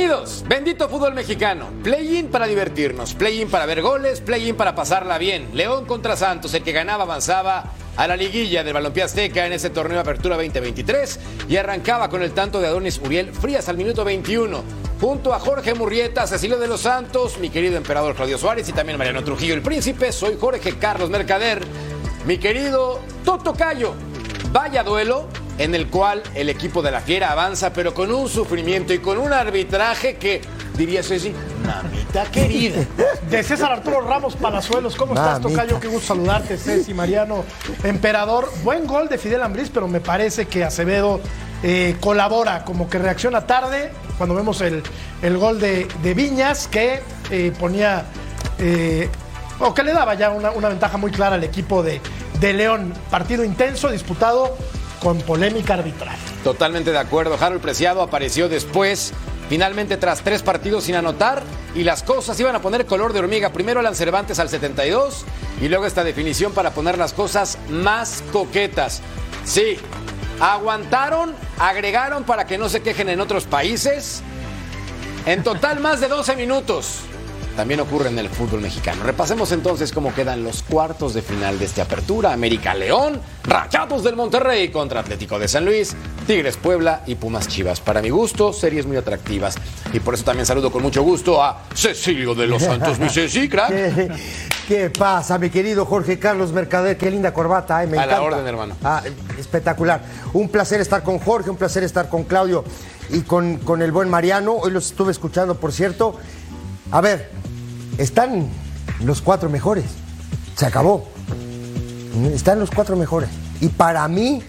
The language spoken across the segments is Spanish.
Bienvenidos, bendito fútbol mexicano. Play-in para divertirnos, play-in para ver goles, play-in para pasarla bien. León contra Santos, el que ganaba avanzaba a la liguilla del Balompié Azteca en ese torneo Apertura 2023 y arrancaba con el tanto de Adonis Uriel Frías al minuto 21. Junto a Jorge Murrieta, Cecilio de los Santos, mi querido emperador Claudio Suárez y también Mariano Trujillo el Príncipe, soy Jorge Carlos Mercader. Mi querido Toto Cayo, vaya duelo, en el cual el equipo de la Fiera avanza, pero con un sufrimiento y con un arbitraje que, diría Ceci, mamita querida. De César Arturo Ramos Palazuelos, ¿cómo estás, Mamita. Tocayo? Qué gusto saludarte, Ceci, Mariano, Emperador. Buen gol de Fidel Ambriz, pero me parece que Acevedo eh, colabora, como que reacciona tarde cuando vemos el, el gol de, de Viñas, que eh, ponía, eh, o que le daba ya una, una ventaja muy clara al equipo de, de León. Partido intenso, disputado con polémica arbitral. Totalmente de acuerdo. Harold Preciado apareció después, finalmente tras tres partidos sin anotar, y las cosas iban a poner color de hormiga. Primero Alan Cervantes al 72, y luego esta definición para poner las cosas más coquetas. Sí, aguantaron, agregaron para que no se quejen en otros países. En total, más de 12 minutos. También ocurre en el fútbol mexicano. Repasemos entonces cómo quedan los cuartos de final de esta apertura. América León, Rayados del Monterrey contra Atlético de San Luis, Tigres Puebla y Pumas Chivas. Para mi gusto, series muy atractivas. Y por eso también saludo con mucho gusto a Cecilio de los Santos, mi Ceci, crack. ¿Qué, qué pasa, mi querido Jorge Carlos Mercader? Qué linda corbata, ¿eh? me A la encanta. orden, hermano. Ah, espectacular. Un placer estar con Jorge, un placer estar con Claudio y con, con el buen Mariano. Hoy los estuve escuchando, por cierto. A ver, están los cuatro mejores. Se acabó. Están los cuatro mejores. Y para mí,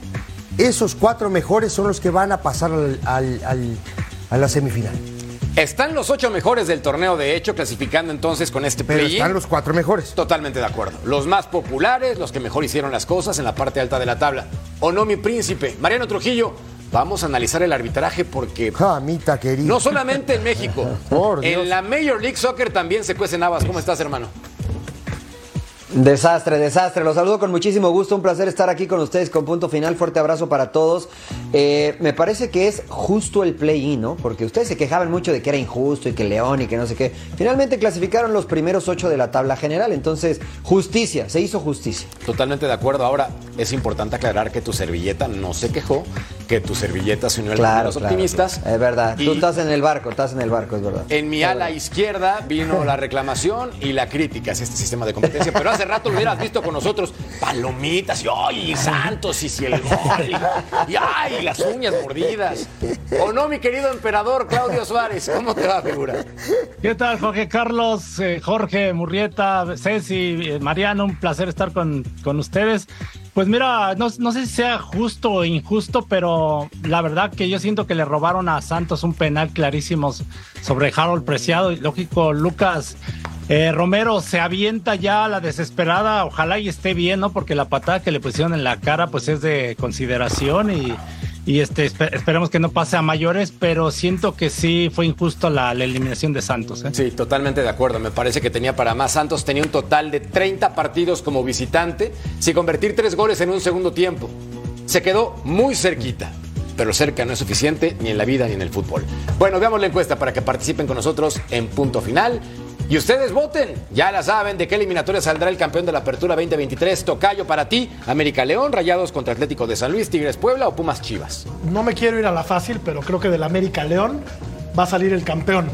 esos cuatro mejores son los que van a pasar al- al- al- a la semifinal. Están los ocho mejores del torneo, de hecho, clasificando entonces con este Pero están los cuatro mejores. Totalmente de acuerdo. Los más populares, los que mejor hicieron las cosas en la parte alta de la tabla. ¿O no, mi príncipe? Mariano Trujillo, vamos a analizar el arbitraje porque Jamita querida. no solamente en México, Por Dios. en la Major League Soccer también se cuecen habas. ¿Cómo estás, hermano? Desastre, desastre. Los saludo con muchísimo gusto. Un placer estar aquí con ustedes con punto final. Fuerte abrazo para todos. Eh, me parece que es justo el play-in, ¿no? Porque ustedes se quejaban mucho de que era injusto y que León y que no sé qué. Finalmente clasificaron los primeros ocho de la tabla general. Entonces, justicia, se hizo justicia. Totalmente de acuerdo. Ahora, es importante aclarar que tu servilleta no se quejó, que tu servilleta se unió al de Claro, los claro, optimistas. claro. Es verdad. Y Tú estás en el barco, estás en el barco, es verdad. En mi ala izquierda vino la reclamación y la crítica hacia este sistema de competencia. Pero hace rato lo hubieras visto con nosotros. Palomitas y ¡ay! Santos y si el gol. Y, y ¡ay! Las uñas mordidas. ¿O no, mi querido emperador Claudio Suárez? ¿Cómo te va, figura? ¿Qué tal, Jorge Carlos, eh, Jorge Murrieta, Ceci, eh, Mariano? Un placer estar con, con ustedes. Pues mira, no, sé si sea justo o injusto, pero la verdad que yo siento que le robaron a Santos un penal clarísimo sobre Harold Preciado. Y lógico, Lucas eh, Romero se avienta ya a la desesperada. Ojalá y esté bien, ¿no? Porque la patada que le pusieron en la cara, pues es de consideración y. Y este, espe- esperemos que no pase a mayores, pero siento que sí fue injusto la, la eliminación de Santos. ¿eh? Sí, totalmente de acuerdo. Me parece que tenía para más. Santos tenía un total de 30 partidos como visitante, sin convertir tres goles en un segundo tiempo. Se quedó muy cerquita, pero cerca no es suficiente ni en la vida ni en el fútbol. Bueno, veamos la encuesta para que participen con nosotros en punto final. Y ustedes voten, ya la saben, de qué eliminatoria saldrá el campeón de la Apertura 2023. Tocayo para ti, América León, Rayados contra Atlético de San Luis, Tigres Puebla o Pumas Chivas. No me quiero ir a la fácil, pero creo que del América León va a salir el campeón.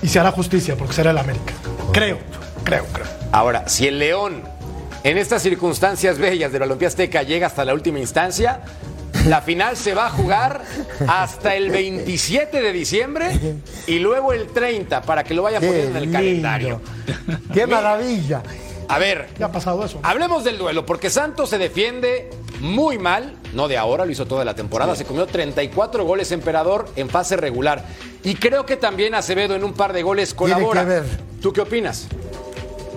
Y se hará justicia porque será el América. Creo, creo, creo. Ahora, si el León en estas circunstancias bellas del Balompié Azteca llega hasta la última instancia, la final se va a jugar hasta el 27 de diciembre y luego el 30 para que lo vayan Qué poniendo en el calendario. ¡Qué maravilla! A ver, Ya ha pasado eso. Hablemos del duelo, porque Santos se defiende muy mal, no de ahora, lo hizo toda la temporada, se comió 34 goles Emperador en fase regular. Y creo que también Acevedo en un par de goles colabora. ¿Tú qué opinas?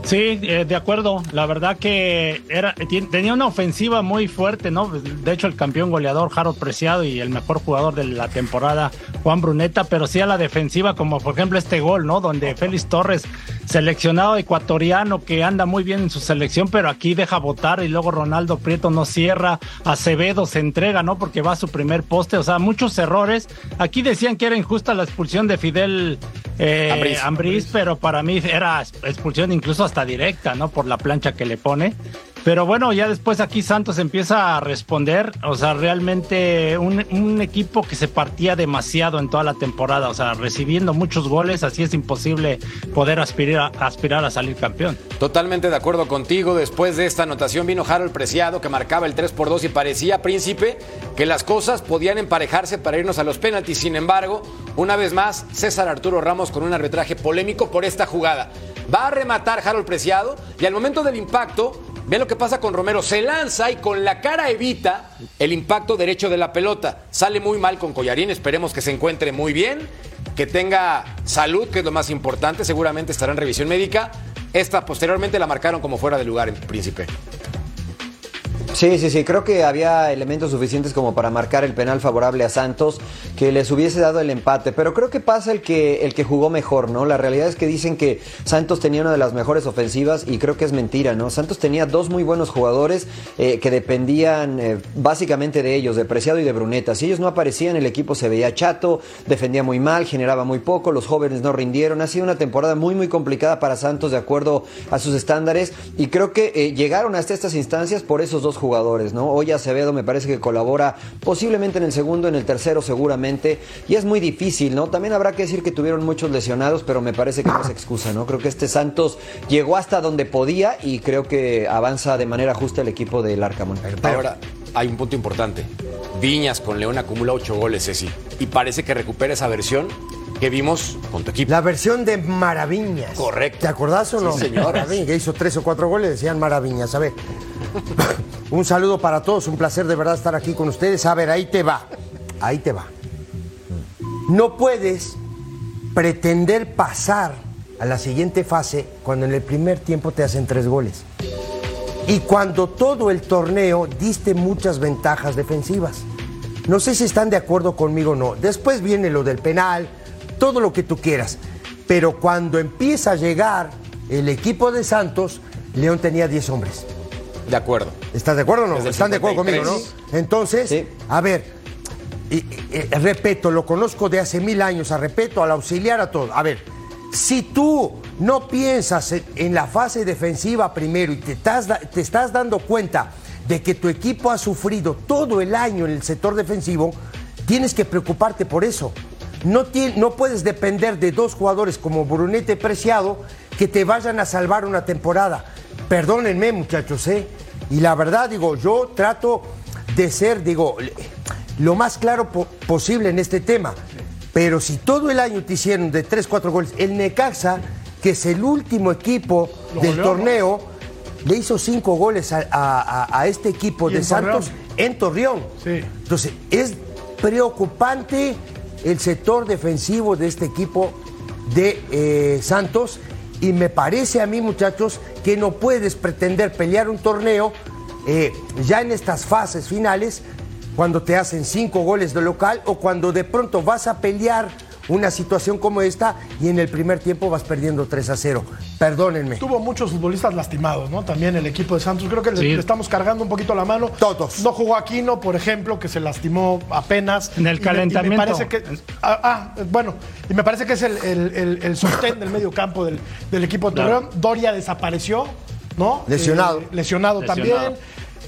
Sí, eh, de acuerdo. La verdad que era tenía una ofensiva muy fuerte, ¿no? De hecho, el campeón goleador Harold Preciado y el mejor jugador de la temporada Juan Bruneta, pero sí a la defensiva, como por ejemplo este gol, ¿no? Donde Félix Torres seleccionado ecuatoriano que anda muy bien en su selección, pero aquí deja votar y luego Ronaldo Prieto no cierra, Acevedo se entrega, ¿no? Porque va a su primer poste, o sea, muchos errores. Aquí decían que era injusta la expulsión de Fidel eh, Ambriz, pero para mí era expulsión incluso hasta directa, ¿no? Por la plancha que le pone. Pero bueno, ya después aquí Santos empieza a responder, o sea, realmente un, equipo que se partía demasiado en toda la temporada, o sea, recibiendo muchos goles, así es imposible poder aspirar, aspirar a salir campeón. Totalmente de acuerdo contigo, después de esta anotación vino Harold Preciado que marcaba el 3 por 2 y parecía, príncipe, que las cosas podían emparejarse para irnos a los penaltis, sin embargo, una vez más, César Arturo Ramos con un arbitraje polémico por esta jugada. Va a rematar Harold Preciado y al momento del impacto Vean lo que pasa con Romero. Se lanza y con la cara evita el impacto derecho de la pelota. Sale muy mal con Collarín. Esperemos que se encuentre muy bien, que tenga salud, que es lo más importante. Seguramente estará en revisión médica. Esta posteriormente la marcaron como fuera de lugar en Príncipe. Sí, sí, sí, creo que había elementos suficientes como para marcar el penal favorable a Santos, que les hubiese dado el empate, pero creo que pasa el que, el que jugó mejor, ¿no? La realidad es que dicen que Santos tenía una de las mejores ofensivas y creo que es mentira, ¿no? Santos tenía dos muy buenos jugadores eh, que dependían eh, básicamente de ellos, de Preciado y de Bruneta. Si ellos no aparecían, el equipo se veía chato, defendía muy mal, generaba muy poco, los jóvenes no rindieron. Ha sido una temporada muy, muy complicada para Santos de acuerdo a sus estándares y creo que eh, llegaron hasta estas instancias por esos dos jugadores, ¿no? Hoy Acevedo me parece que colabora posiblemente en el segundo, en el tercero seguramente, y es muy difícil, ¿no? También habrá que decir que tuvieron muchos lesionados, pero me parece que no es excusa, ¿no? Creo que este Santos llegó hasta donde podía y creo que avanza de manera justa el equipo del Arcamón. Ahora, hay un punto importante. Viñas con León acumula ocho goles, Ceci, y parece que recupera esa versión que vimos con tu equipo. La versión de Maraviñas. Correcto. ¿Te acordás o no? Sí, señor. que hizo tres o cuatro goles, decían Maraviñas. A ver, un saludo para todos, un placer de verdad estar aquí con ustedes. A ver, ahí te va, ahí te va. No puedes pretender pasar a la siguiente fase cuando en el primer tiempo te hacen tres goles. Y cuando todo el torneo diste muchas ventajas defensivas. No sé si están de acuerdo conmigo o no. Después viene lo del penal, todo lo que tú quieras. Pero cuando empieza a llegar el equipo de Santos, León tenía 10 hombres. De acuerdo. ¿Estás de acuerdo o no? ¿Están de acuerdo conmigo, no? Entonces, a ver, y, repito, lo conozco de hace mil años, a repito, al auxiliar a todo. A ver, si tú no piensas en la fase defensiva primero y te estás, te estás dando cuenta de que tu equipo ha sufrido todo el año en el sector defensivo, tienes que preocuparte por eso. No, no puedes depender de dos jugadores como Brunete Preciado que te vayan a salvar una temporada. Perdónenme, muchachos, ¿eh? Y la verdad, digo, yo trato de ser, digo, lo más claro posible en este tema. Pero si todo el año te hicieron de 3, 4 goles, el Necaxa, que es el último equipo del torneo, le hizo 5 goles a, este equipo de Santos en Torreón. Entonces, es preocupante el sector defensivo de este equipo de eh, Santos y me parece a mí muchachos que no puedes pretender pelear un torneo eh, ya en estas fases finales cuando te hacen cinco goles de local o cuando de pronto vas a pelear una situación como esta y en el primer tiempo vas perdiendo 3 a 0. Perdónenme. Tuvo muchos futbolistas lastimados, ¿no? También el equipo de Santos. Creo que le, estamos cargando un poquito la mano. Todos. No jugó Aquino, por ejemplo, que se lastimó apenas. En el calentamiento. me parece que. Ah, ah, bueno, y me parece que es el, el, sostén del medio campo del, equipo de Torreón. Doria desapareció, ¿no? Lesionado. Eh, lesionado. también.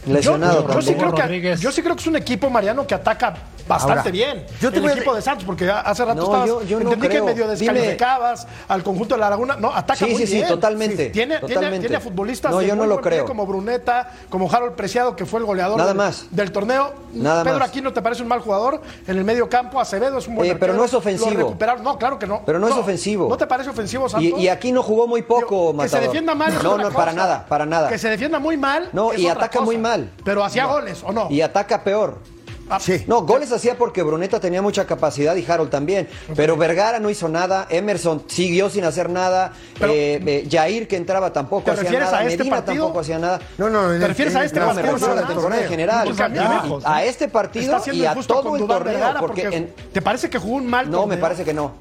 Lesionado yo, sí creo que, yo sí creo que es un equipo, Mariano, que ataca bastante bien. Yo te el equipo de Santos, porque hace rato estabas, entendí que medio descalificabas al conjunto de la Laguna. No, ataca muy sí, bien. Sí, totalmente. Tiene, totalmente. Tiene, futbolistas no, yo no lo creo. como Bruneta, como Harold Preciado, que fue el goleador Nada del, más. del torneo. Nada Pedro más. Aquino te parece un mal jugador en el medio campo. Acevedo es un buen Oye, pero no es ofensivo. No, claro que no. Pero no, es ofensivo. ¿No te parece ofensivo, Santos? Y, aquí no jugó muy poco, Que se defienda mal. No, no, para nada, para nada. Que se defienda muy mal. No, y ataca muy mal. Pero hacía goles, ¿o no? Y ataca peor. Ah, Sí. No, goles hacía porque Bruneta tenía mucha capacidad y Harold también. Pero Vergara no hizo nada, Emerson siguió sin hacer nada, Pero- eh, eh, Jair que entraba tampoco ¿Te hacía refieres nada, a este Medina partido? tampoco hacía nada. No, no, ¿Te refieres a este No, me partido? refiero a la temporada en general. A me este partido y a todo el torneo. Porque en- ¿Te parece que jugó un mal No, me parece que no.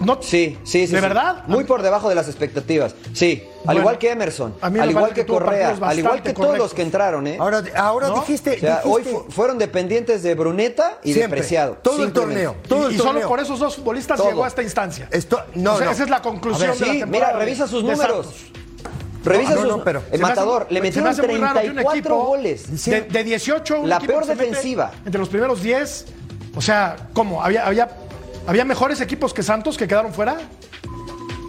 No, Sí, sí, sí. ¿De sí. verdad? Muy por debajo de las expectativas. Sí. Al Bueno, igual que Emerson. a mí me Al igual que Correa. Al igual que todos los que entraron, ¿eh? Ahora, ahora ¿No? dijiste. o sea, hoy fu- fueron dependientes de Bruneta y siempre, de Preciado. Todo el torneo. Todo y, el y solo torneo. por esos dos futbolistas Todo. llegó a esta instancia. Esto- no, O sea, no. Esa es la conclusión A ver, de la Sí, temporada. mira, revisa sus números. Revisa No, no, sus- no, pero- El me hace- matador le me metieron un 34 equipo goles. De, de 18, un La peor defensiva. Entre los primeros 10. O sea, ¿cómo? ¿Había, había, había mejores equipos que Santos que quedaron fuera?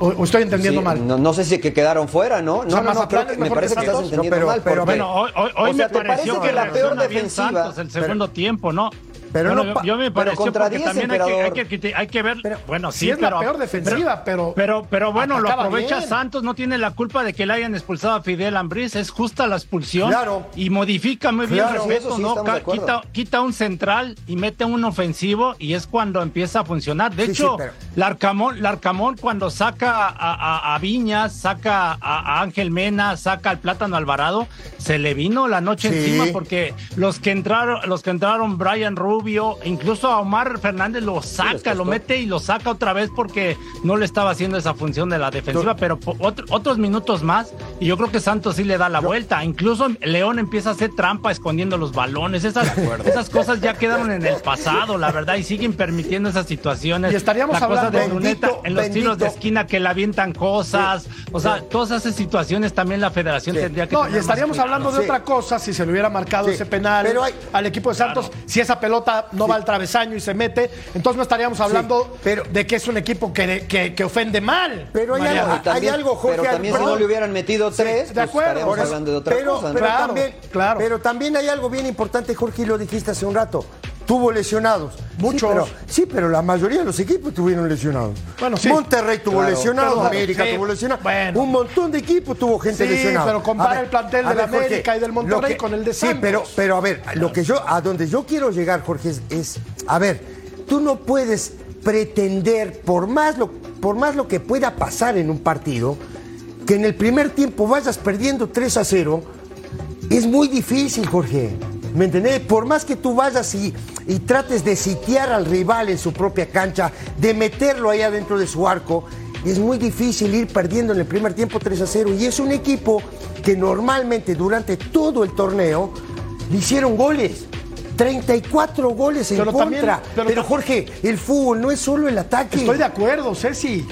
¿O, o estoy entendiendo Sí, mal? No, no sé si que quedaron fuera, ¿no? No, sea, no, no, creo que me parece que que estás entendiendo No, pero- mal. pero Bueno, hoy, hoy, hoy O sea, me ¿te pareció parece que la peor defensiva- Santos el segundo tiempo, ¿no? Pero Bueno, no pa- yo, yo me pero contra porque 10, también hay que, hay, que, hay que ver, Pero bueno, sí, sí es la peor defensiva, pero pero, pero bueno, lo aprovecha bien. Santos, no tiene la culpa de que le hayan expulsado a Fidel Ambriz, es justa la expulsión Claro. y modifica muy bien Claro, eso sí ¿no? quita, quita un central y mete un ofensivo y es cuando empieza a funcionar. De Sí, hecho, Larcamón, Larcamón cuando saca a, a- a Viñas, saca a, a Ángel Mena, saca al Plátano Alvarado, se le vino la noche encima porque los que entraron, los que entraron Brian Rubio, incluso a Omar Fernández lo saca, lo mete y lo saca otra vez porque no le estaba haciendo esa función de la defensiva, pero otro- otros minutos más y yo creo que Santos sí le da la vuelta. Incluso León empieza a hacer trampa escondiendo los balones. Esas, esas cosas ya quedaron en el pasado, la verdad, y siguen permitiendo esas situaciones. Y estaríamos la cosa hablando- de Bendito, en los tiros de esquina que le avientan cosas. O sea, todas esas situaciones también la federación Sí. tendría que No, y estaríamos hablando de otra cosa si se le hubiera marcado ese penal Pero hay- al equipo de Santos. Si esa pelota no va al travesaño y se mete, entonces no estaríamos hablando pero- de que es un equipo que, que- que ofende mal. Pero hay algo- Y también- hay algo, Jorge, Pero también si no le hubieran metido tres, de pues acuerdo. eso- hablando de otra pero, cosa. ¿no? pero Claro, también, claro. pero también hay algo bien importante, Jorge, y lo dijiste hace un rato. Tuvo lesionados. Muchos. Sí, pero, sí, pero la mayoría de los equipos tuvieron lesionados. Bueno, sí. Monterrey tuvo Claro. lesionados, América sí, tuvo lesionados. bueno. Un montón de equipos tuvo gente Sí, lesionada. pero compara ver, el plantel a del ver, Jorge, América y del Monterrey que- con el de Sí, Santos. pero, pero a ver, lo que yo, a donde yo quiero llegar, Jorge, es, es- a ver, tú no puedes pretender, por más, lo, por más lo que pueda pasar en un partido, que en el primer tiempo vayas perdiendo 3 a 0, es muy difícil, Jorge. ¿Me entendés? Por más que tú vayas y, y trates de sitiar al rival en su propia cancha, de meterlo ahí adentro de su arco, es muy difícil ir perdiendo en el primer tiempo 3 a 0. Y es un equipo que normalmente durante todo el torneo le hicieron goles. 34 goles en Pero también- contra. pero pero Jorge, el fútbol no es solo el ataque. Estoy de acuerdo, Ceci.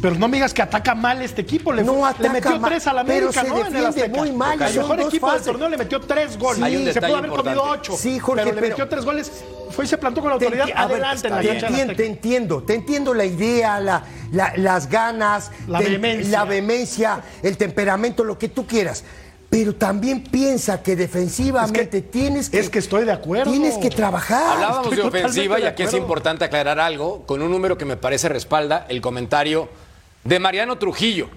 Pero no me digas que ataca mal este equipo. Le, No ataca le metió mal, tres a la pero América, se ¿no? En el defiende Azteca. muy mal, El mejor equipo del fases. torneo le metió tres goles. Se pudo haber comido ocho. Sí, Jorge, pero le metió tres goles. Fue y se plantó con Te autoridad ver, adelante en la cancha del Azteca. te entiendo, te entiendo la idea, la- la- las ganas, La te- vehemencia. la vehemencia, el temperamento, lo que tú quieras. Pero también piensa que defensivamente Es que- tienes que. es que estoy de acuerdo. Tienes que trabajar. Hablábamos estoy de ofensiva y de aquí es importante aclarar algo con un número que me parece respalda el comentario de Mariano Trujillo.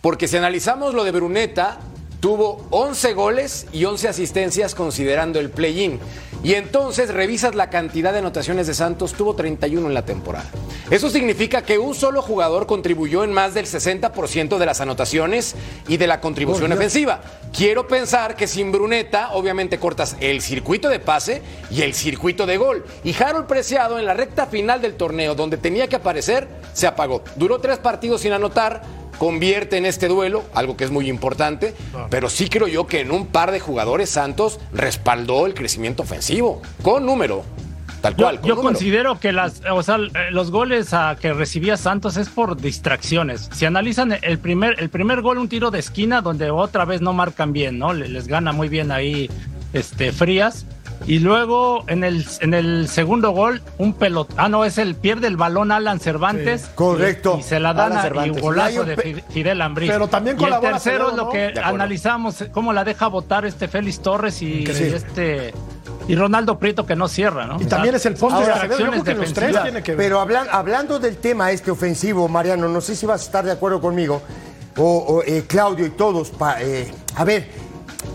Porque si analizamos lo de Bruneta, tuvo 11 goles y 11 asistencias considerando el play-in. Y entonces revisas la cantidad de anotaciones de Santos, tuvo 31 en la temporada. Eso significa que un solo jugador contribuyó en más del 60% de las anotaciones y de la contribución Dios. ofensiva. Quiero pensar que sin Bruneta, obviamente cortas el circuito de pase y el circuito de gol. Y Harold Preciado en la recta final del torneo, donde tenía que aparecer, se apagó. Duró tres partidos sin anotar, convierte en este duelo, algo que es muy importante, pero sí creo yo que en un par de jugadores Santos respaldó el crecimiento ofensivo, con número, tal Yo, cual. con yo número. considero que las, o sea, los goles a que recibía Santos es por distracciones. Si analizan el primer, el primer gol, un tiro de esquina donde otra vez no marcan bien, ¿no? Le- Les gana muy bien ahí este, Frías. Y luego en el, en el segundo gol, un pelot. Ah, no, es el pierde el balón Alan Cervantes. Sí, correcto. Y, y se la dan Alan a, y Cervantes. golazo un de Fidel Ambriz. Pero también y el colabora tercero es lo ¿no? que analizamos, cómo la deja votar este Félix Torres y, y Increíble. este y Ronaldo Prieto que no cierra, ¿no? Y también es el fondo de Ahora, Acevedo. Yo creo que los tres que ver. Pero hablan- hablando del tema este ofensivo, Mariano, no sé si vas a estar de acuerdo conmigo, o, o, eh, Claudio y todos. pa- eh, a ver,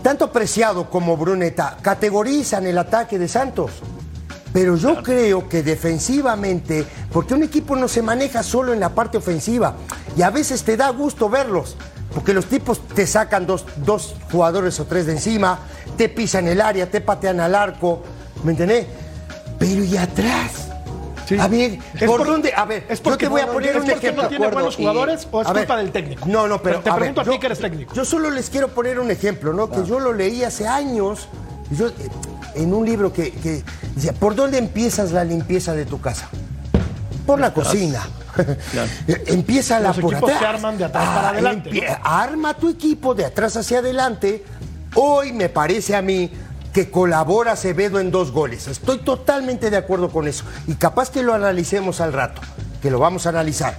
tanto Preciado como Bruneta categorizan el ataque de Santos. Pero yo creo que defensivamente, porque un equipo no se maneja solo en la parte ofensiva, y a veces te da gusto verlos, porque los tipos te sacan dos, dos jugadores o tres de encima, te pisan el área, te patean al arco, ¿me entendés? Pero y atrás, Sí. A ver, Es ¿por por- dónde? A ver, es yo porque te voy a no- poner es un porque ejemplo. no tiene acuerdo, buenos y- jugadores o es ver, culpa del técnico. No, no, pero. te a ver, pregunto a ti yo- que eres técnico. Yo solo les quiero poner un ejemplo, ¿no? Que yo lo leí hace años. yo, en un libro que, que decía, ¿por dónde empiezas la limpieza de tu casa? Por la cocina. Empieza la Los por equipos atrás. se arman de atrás para adelante, empie- Arma tu equipo de atrás hacia adelante. Hoy me parece a mí que colabora Acevedo en dos goles. Estoy totalmente de acuerdo con eso. Y capaz que lo analicemos al rato, que lo vamos a analizar.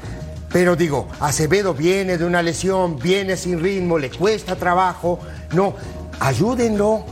Pero digo, Acevedo viene de una lesión, viene sin ritmo, le cuesta trabajo. No, ayúdenlo,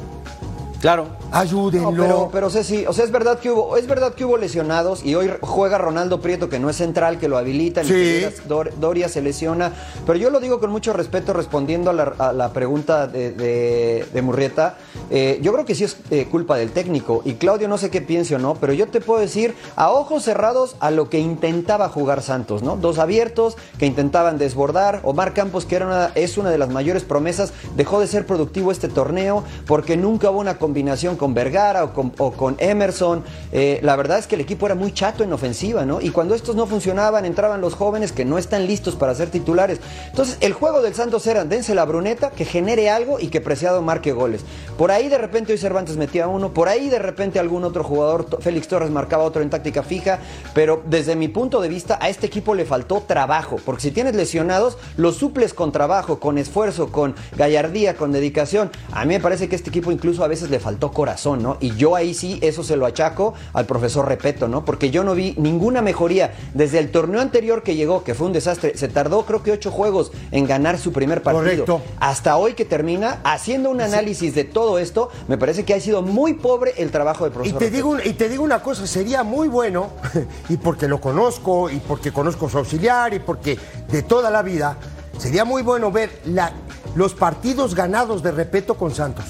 Claro. Ayúdenlo. No, pero, pero Ceci, o sea, es verdad que hubo, es verdad que hubo lesionados y hoy juega Ronaldo Prieto, que no es central, que lo habilitan, y Sí. Dor- Doria se lesiona. Pero yo lo digo con mucho respeto, respondiendo a la, a la pregunta de, de- de Murrieta. Eh, yo creo que sí es eh, culpa del técnico. Y Claudio, no sé qué piense o no, pero yo te puedo decir a ojos cerrados a lo que intentaba jugar Santos, ¿no? Dos abiertos que intentaban desbordar. Omar Campos, que era una, es una de las mayores promesas, dejó de ser productivo este torneo porque nunca hubo una combinación con Vergara o con, con Emerson. Eh, la verdad es que el equipo era muy chato en ofensiva, ¿no? Y cuando estos no funcionaban, entraban los jóvenes que no están listos para ser titulares. Entonces, el juego del Santos era dense la bruneta, que genere algo y que Preciado marque goles. Por ahí de repente hoy Cervantes metía uno, por ahí de repente algún otro jugador, Félix Torres marcaba otro en táctica fija, pero desde mi punto de vista a este equipo le faltó trabajo, porque si tienes lesionados, los suples con trabajo, con esfuerzo, con gallardía, con dedicación. A mí me parece que este equipo incluso a veces le faltó corazón, ¿no? Y yo ahí sí, eso se lo achaco al profesor Repeto, ¿no? Porque yo no vi ninguna mejoría desde el torneo anterior que llegó, que fue un desastre. Se tardó creo que ocho juegos en ganar su primer partido. Correcto. Hasta hoy que termina, haciendo un análisis de todo esto, me parece que ha sido muy pobre el trabajo del Y profesor te, Repeto. digo, y te digo una cosa, sería muy bueno, y porque lo conozco, y porque conozco su auxiliar, y porque de toda la vida, sería muy bueno ver la- los partidos ganados de Repeto con Santos.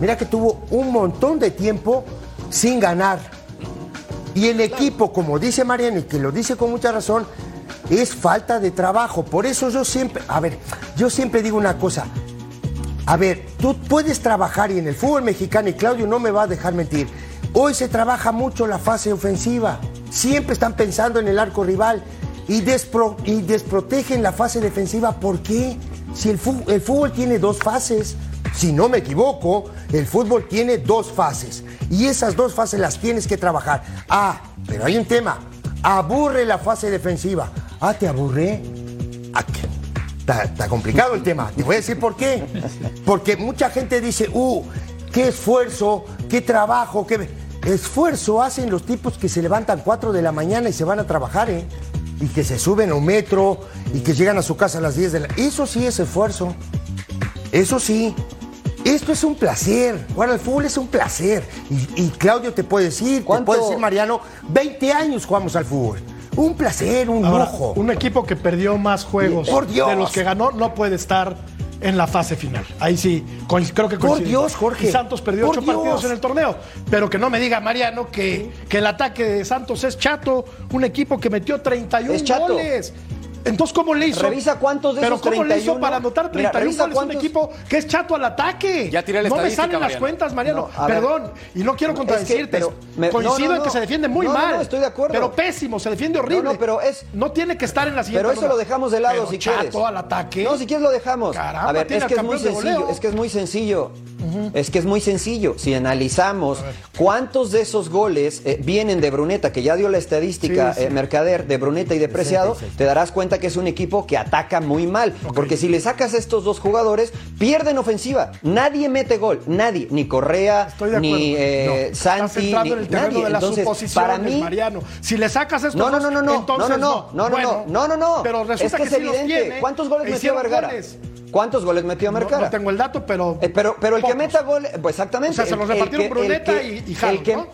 Mira que tuvo un montón de tiempo sin ganar. Y el equipo, como dice Mariano, y que lo dice con mucha razón, es falta de trabajo. Por eso yo siempre, a ver, yo siempre digo una cosa. A ver, tú puedes trabajar y en el fútbol mexicano, y Claudio no me va a dejar mentir, hoy se trabaja mucho la fase ofensiva. Siempre están pensando en el arco rival y, despro- y desprotegen la fase defensiva. ¿Por qué? Si el fu- el fútbol tiene dos fases, si no me equivoco, el fútbol tiene dos fases. Y esas dos fases las tienes que trabajar. Ah, pero hay un tema. Aburre la fase defensiva. Ah, ¿te aburre? Ah. Está, está complicado el tema. Te voy a decir por qué. Porque mucha gente dice, uh, qué esfuerzo, qué trabajo, qué esfuerzo hacen los tipos que se levantan 4 de la mañana y se van a trabajar, ¿eh? Y que se suben a un metro y que llegan a su casa a las 10 de la... Eso sí es esfuerzo. Eso sí. Esto es un placer. Jugar al fútbol es un placer. Y, y Claudio te puede decir, te ¿Cuánto- puede decir Mariano, 20 años jugamos al fútbol. Un placer, un Ahora, lujo. un equipo que perdió más juegos Por Dios. de los que ganó no puede estar en la fase final. Ahí sí, creo que Por. Dios, Jorge. Y Santos perdió Por ocho partidos en el torneo. Pero que no me diga Mariano que, que el ataque de Santos es chato. Un equipo que metió 31 Es chato. goles. Entonces, ¿cómo le hizo? Revisa cuántos de Pero esos ¿cómo le hizo 31? para anotar Mira, 31 revisa goles un cuántos- equipo que es chato al ataque? Ya tiré la No me salen las cuentas, Mariano. No, ver. Perdón. Y no quiero Es que, contradecirte. pero me- Coincido no, no, en que no. se defiende muy mal. no, estoy de acuerdo. Pero pésimo, se defiende horrible. No, no, pero es- No tiene que estar en la siguiente Pero eso ronda. lo dejamos de lado Pero si chato quieres. al ataque. No, si quieres lo dejamos. Caramba, a ver, tiene es que es muy sencillo, es que es muy sencillo. Es que es muy sencillo. Si analizamos cuántos de esos goles eh, vienen de Bruneta, que ya dio la estadística eh, Mercader de Bruneta y de Preciado, 66. te darás cuenta que es un equipo que ataca muy mal. Porque si le sacas a estos dos jugadores, pierden ofensiva. Nadie mete gol. Nadie. Ni Correa, ni eh, No, Estás Santi, entrando ni en el nadie. de las Entonces, para mí, Mariano. Si le sacas estos no, no, no, no, no, entonces no, no, no, no, Bueno, no, no, no, no. Pero resulta es que, es sí los evidente. tiene, ¿Cuántos goles metió Vergara? goles. ¿Cuántos goles metió No, Vergara? no tengo el dato, pero. Eh, pero, pero el que meta goles, pues exactamente. O sea, se el- los el repartieron que- Bruneta que- y- y Jalo, el que- ¿no?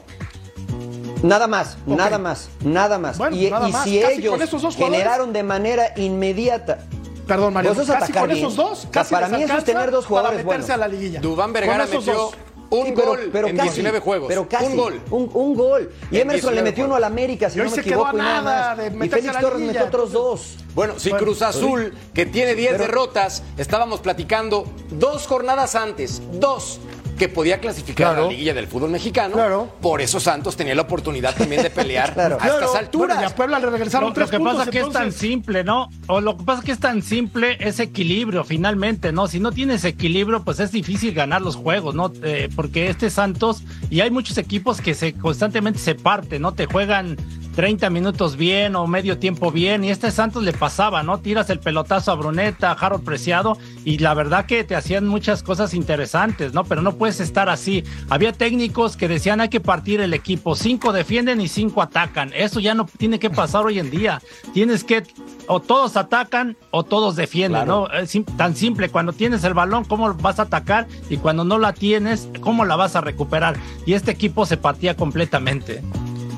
Nada más, nada más, nada más. Bueno, y nada y más. si Casi ellos con esos dos generaron de manera inmediata. Perdón. Pues es casi con bien. esos dos, casi Para mí eso es tener dos jugadores para meterse buenos. a la liguilla. Dubán Vergara metió dos. un Sí, pero- gol pero en casi, 19 juegos. Pero casi. Un gol. Un, un gol. Y Emerson le 19 metió uno al América, si no me se quedó equivoco, a y nada nada más. de Y Félix la Torres liguilla. metió otros dos. Bueno, si Bueno, Cruz Azul, que tiene 10 pero- derrotas, estábamos platicando dos jornadas antes, dos, que podía clasificar a la liguilla del fútbol mexicano. Claro. Por eso Santos tenía la oportunidad también de pelear Claro. a estas alturas. Bueno, y a Puebla le regresaron Lo, tres lo que puntos, pasa que es tan entonces. simple, ¿no? O lo que pasa que es tan simple es equilibrio, finalmente, ¿no? Si no tienes equilibrio, pues es difícil ganar los juegos, ¿no? Eh, porque este Santos, y hay muchos equipos que se constantemente se parten, ¿no? Te juegan 30 minutos bien o medio tiempo bien, y este Santos le pasaba, ¿no? Tiras el pelotazo a Bruneta, a Harold Preciado, y la verdad que te hacían muchas cosas interesantes, ¿no? Pero no puedes estar así. Había técnicos que decían hay que partir el equipo, cinco defienden y cinco atacan. Eso ya no tiene que pasar hoy en día. Tienes que o todos atacan o todos defienden, Claro. ¿no? Es tan simple. Cuando tienes el balón, ¿cómo vas a atacar? Y cuando no la tienes, ¿cómo la vas a recuperar? Y este equipo se partía completamente.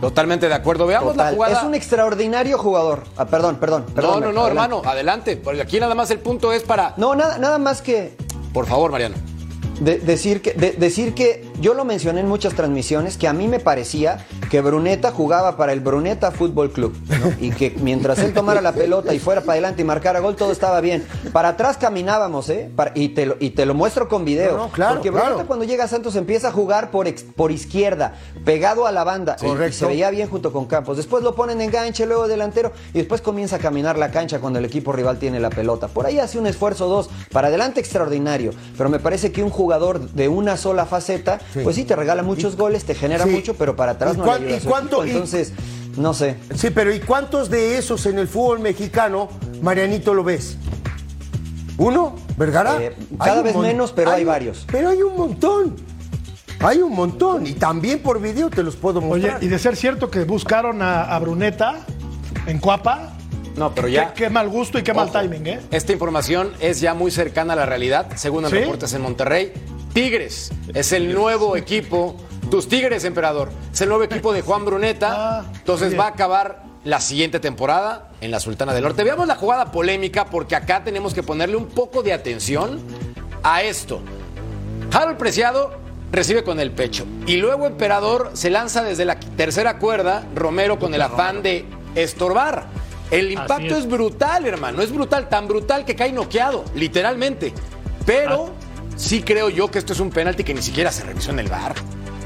Totalmente de acuerdo. Veamos la jugada. Es un extraordinario jugador. Ah, perdón, perdón. No, perdón, no, no, adelante. hermano, adelante. Porque aquí nada más el punto es para. No, nada, nada más que Por favor, Mariano. De- decir que de- decir que yo lo mencioné en muchas transmisiones que a mí me parecía que Bruneta jugaba para el Bruneta Fútbol Club ¿no? y que mientras él tomara la pelota y fuera para adelante y marcara gol todo estaba bien. Para atrás caminábamos, ¿eh? Para- y, te lo, y te lo muestro con video. No, no, claro, Porque Bruneta claro. cuando llega a Santos empieza a jugar por, ex- por izquierda, pegado a la banda y- y, Correcto. se veía bien junto con Campos. Después lo ponen enganche, luego delantero y después comienza a caminar la cancha cuando el equipo rival tiene la pelota. Por ahí hace un esfuerzo dos para adelante extraordinario, pero me parece que un jugador de una sola faceta, Sí. pues sí te regala muchos goles, te genera Sí. mucho, pero para atrás ¿Y no cuán- le ayuda y su cuánto- Entonces, no sé. Sí, pero ¿y cuántos de esos en el fútbol mexicano, Marianito, lo ves? ¿Uno? ¿Vergara? Eh, cada vez menos, pero hay varios. Pero hay un montón. Hay un montón. Y también por video te los puedo Oye, mostrar. y de ser cierto que buscaron a, a Bruneta en Cuapa, No, pero ya. qué, qué mal gusto y qué mal Ojo, timing, ¿eh? Esta información es ya muy cercana a la realidad, según ¿Sí? reportes en Monterrey. Tigres es el nuevo equipo. Tus Tigres, emperador. Es el nuevo equipo de Juan Bruneta. Ah, Entonces bien. va a acabar la siguiente temporada en la Sultana del Norte. Veamos la jugada polémica porque acá tenemos que ponerle un poco de atención a esto. Harold Preciado recibe con el pecho. Y luego Emperador se lanza desde la tercera cuerda, Romero con el afán de estorbar. El impacto es. es. brutal, hermano. Es brutal, tan brutal que cae noqueado, literalmente. Pero sí creo yo que esto es un penalti que ni siquiera se revisó en el bar.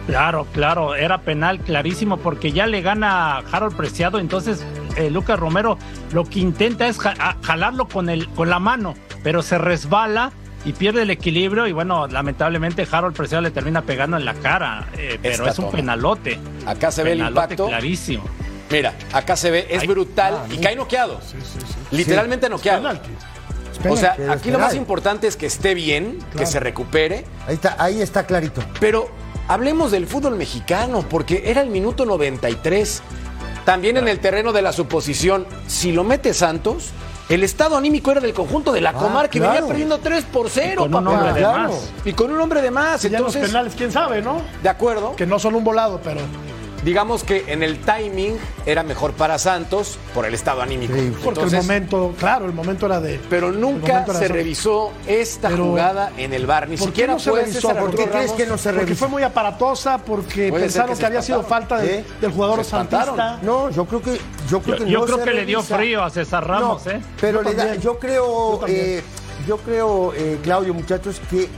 Claro, claro, era penal clarísimo porque ya le gana Harold Preciado, entonces eh, Lucas Romero lo que intenta es ja- jalarlo con, el, con la mano, pero se resbala y pierde el equilibrio y bueno, lamentablemente Harold Preciado le termina pegando en la cara, eh, pero Esta es un toma. penalote. Acá se ve el impacto. clarísimo. Mira, acá se ve, es Ay, brutal y cae noqueado. Literalmente noqueado. Penalti. Es O penalti. sea, aquí lo más importante es que esté bien, que se recupere. Ahí está, ahí está clarito. Pero hablemos del fútbol mexicano, porque era el minuto 93. También en el terreno de la suposición, si lo mete Santos, el estado anímico era del conjunto de la Ah, Comar, que claro. venía perdiendo 3 por 0, con un papá. hombre de más. Y con un hombre de más. Y ya los Entonces, penales, quién sabe, ¿no? de acuerdo. Que no son un volado, pero. Digamos que en el timing era mejor para Santos por el estado anímico. Sí. Porque Entonces, el momento, claro, el momento era de. Pero nunca se revisó esta Pero- jugada en el bar. Ni ¿Por qué siquiera no se fue revisó? ¿Por qué crees que no se Porque revisó? fue muy aparatosa, porque pensaron que había sido falta de- ¿Eh? del jugador santista. No, yo creo que yo creo que yo no creo se que le dio frío a César Ramos, No, ¿eh? Pero Yo le da- también. yo creo, Yo eh, yo creo, eh, Claudio, muchachos, que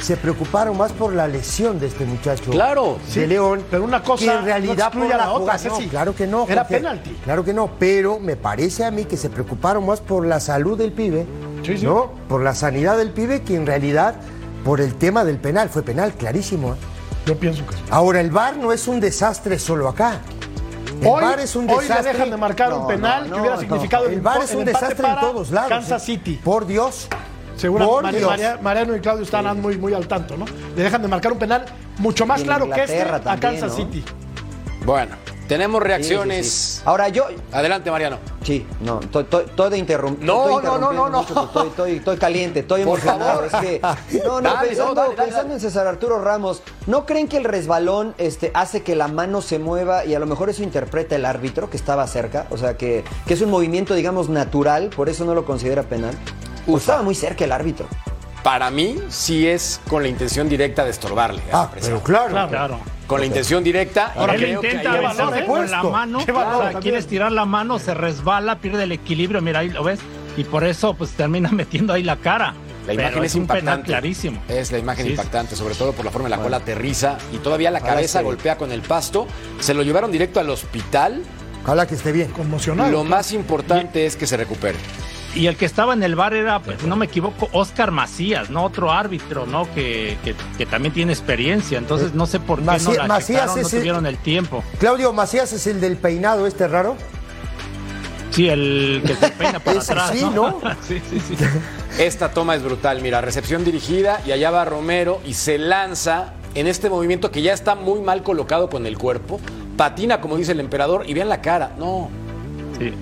se preocuparon más por la lesión de este muchacho. Claro. de León. pero una cosa que en realidad no por la la otra, jugada. No, Ceci. claro que no. Era Jorge. penalti. Claro que no, pero me parece a mí que se preocuparon más por la salud del pibe, Sí, sí. ¿no? Por la sanidad del pibe que en realidad por el tema del penal. Fue penal, clarísimo. ¿eh? Yo pienso que sí. Ahora, el VAR no es un desastre solo acá. El Hoy, VAR es un hoy le desastre. dejan de marcar No, un penal no, que hubiera no. significado El VAR empo- es un el desastre en todos lados. Kansas ¿eh? City. Por Dios. Seguramente Por Mariano y Claudio están muy, muy al tanto, ¿no? Le dejan de marcar un penal mucho más claro que este a Kansas ¿no? City. Bueno, tenemos reacciones. sí, sí. Ahora yo, Adelante, Mariano. Sí, no, estoy, estoy, estoy de interrum- No, no, no, no, no. Estoy, estoy- estoy caliente, estoy Por emocionado. favor. Es que, no, no, Dale, pensando, no, dale, dale, pensando dale. en César Arturo Ramos, ¿no creen que el resbalón este, hace que la mano se mueva y a lo mejor eso interpreta el árbitro que estaba cerca? O sea, que, que es un movimiento, digamos, natural, por eso no lo considera penal. Ufa. estaba muy cerca el árbitro. Para mí, sí es con la intención directa de estorbarle. a Ah, pero claro. Claro. Claro. Con la intención directa. Ahora él creo que intenta besarse valor, ¿eh? con la mano. Qué valor o sea, quieres tirar la mano, se resbala, pierde el equilibrio. Mira, ahí lo ves. Y por eso, pues termina metiendo ahí la cara. La Pero imagen es, es un penal impactante. clarísimo. Es la imagen Sí, impactante, sobre todo por la forma en la cual aterriza y todavía la cabeza golpea con el pasto. Se lo llevaron directo al hospital. Ojalá que esté bien. Conmocionado. Lo más importante es que se recupere. Y el que estaba en el bar era, pues, no me equivoco, Oscar Macías, ¿no? Otro árbitro, ¿no? Que, que, que también tiene experiencia. Entonces no sé por qué no la Macías checaron, no el- tuvieron el tiempo. Claudio Macías es el del peinado este raro. Sí, el que se peina para atrás. sí, ¿no? sí, sí, sí. Esta toma es brutal, mira, recepción dirigida y allá va Romero y se lanza en este movimiento que ya está muy mal colocado con el cuerpo, patina como dice el emperador y vean la cara, no, Sí.